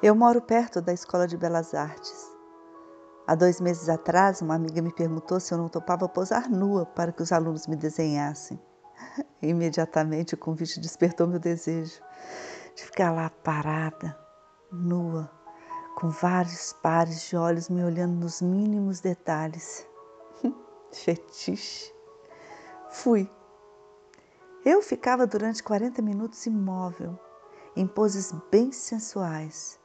Eu moro perto da Escola de Belas Artes. Há dois meses atrás, uma amiga me perguntou se eu não topava posar nua para que os alunos me desenhassem. Imediatamente o convite despertou meu desejo de ficar lá parada, nua, com vários pares de olhos me olhando nos mínimos detalhes. Fetiche. Fui. Eu ficava durante 40 minutos imóvel, em poses bem sensuais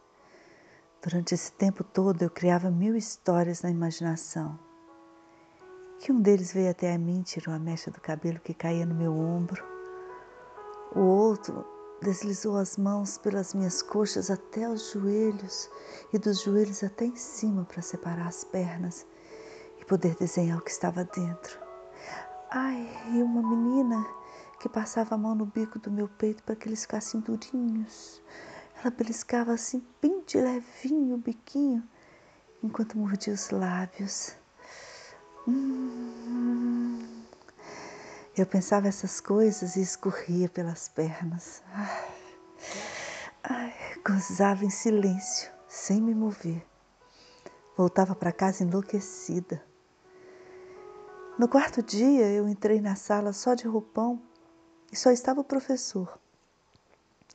Durante esse tempo todo eu criava mil histórias na imaginação. Que um deles veio até a mim, tirou a mecha do cabelo que caía no meu ombro. O outro deslizou as mãos pelas minhas coxas até os joelhos e dos joelhos até em cima para separar as pernas e poder desenhar o que estava dentro. Ai, e uma menina que passava a mão no bico do meu peito para que eles ficassem durinhos ela beliscava assim, bem de levinho o biquinho, enquanto mordia os lábios. Hum, eu pensava essas coisas e escorria pelas pernas. Ai, ai, gozava em silêncio, sem me mover. Voltava para casa enlouquecida. No quarto dia, eu entrei na sala só de roupão e só estava o professor.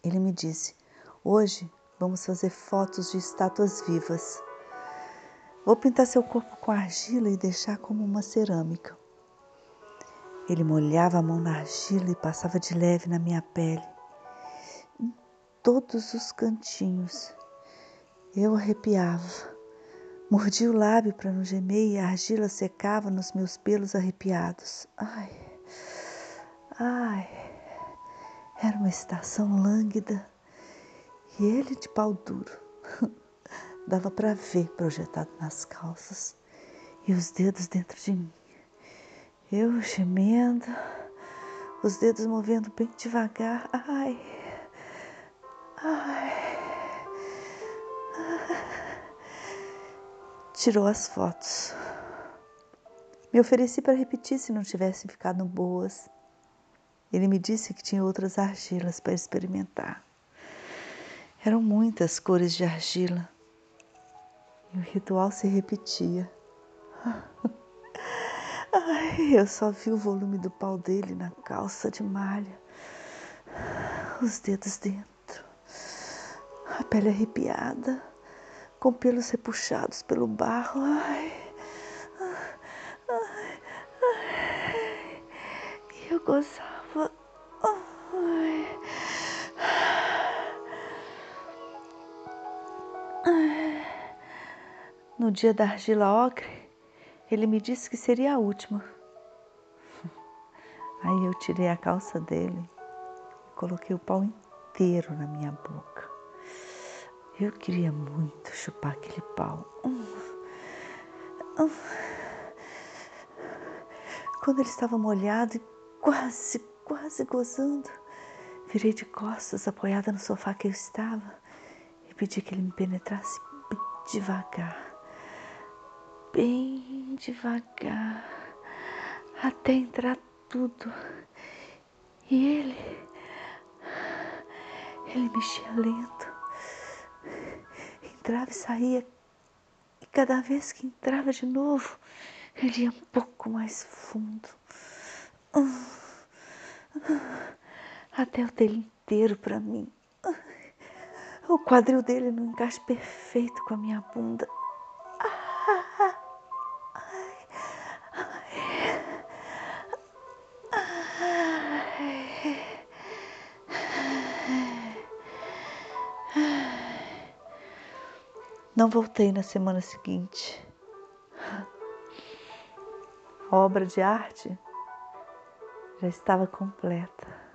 Ele me disse: Hoje vamos fazer fotos de estátuas vivas. Vou pintar seu corpo com argila e deixar como uma cerâmica. Ele molhava a mão na argila e passava de leve na minha pele, em todos os cantinhos. Eu arrepiava. Mordia o lábio para não gemer e a argila secava nos meus pelos arrepiados. Ai, ai, era uma estação lânguida e ele de pau duro. Dava para ver projetado nas calças e os dedos dentro de mim. Eu gemendo, os dedos movendo bem devagar. Ai, ai. Tirou as fotos. Me ofereci para repetir se não tivessem ficado boas. Ele me disse que tinha outras argilas para experimentar. Eram muitas cores de argila e o ritual se repetia. Ai, eu só vi o volume do pau dele na calça de malha, os dedos dentro, a pele arrepiada, com pelos repuxados pelo barro. Ai, ai, ai, e eu gozava. No dia da argila ocre, ele me disse que seria a última. Aí eu tirei a calça dele e coloquei o pau inteiro na minha boca. Eu queria muito chupar aquele pau. Quando ele estava molhado e quase, quase gozando, virei de costas, apoiada no sofá que eu estava, pedi que ele me penetrasse bem devagar. Bem devagar. Até entrar tudo. E ele, ele mexia lento, entrava e saía, e cada vez que entrava de novo, ele ia um pouco mais fundo, até o dele inteiro para mim. O quadril dele no encaixe perfeito com a minha bunda. Não voltei na semana seguinte. A obra de arte já estava completa.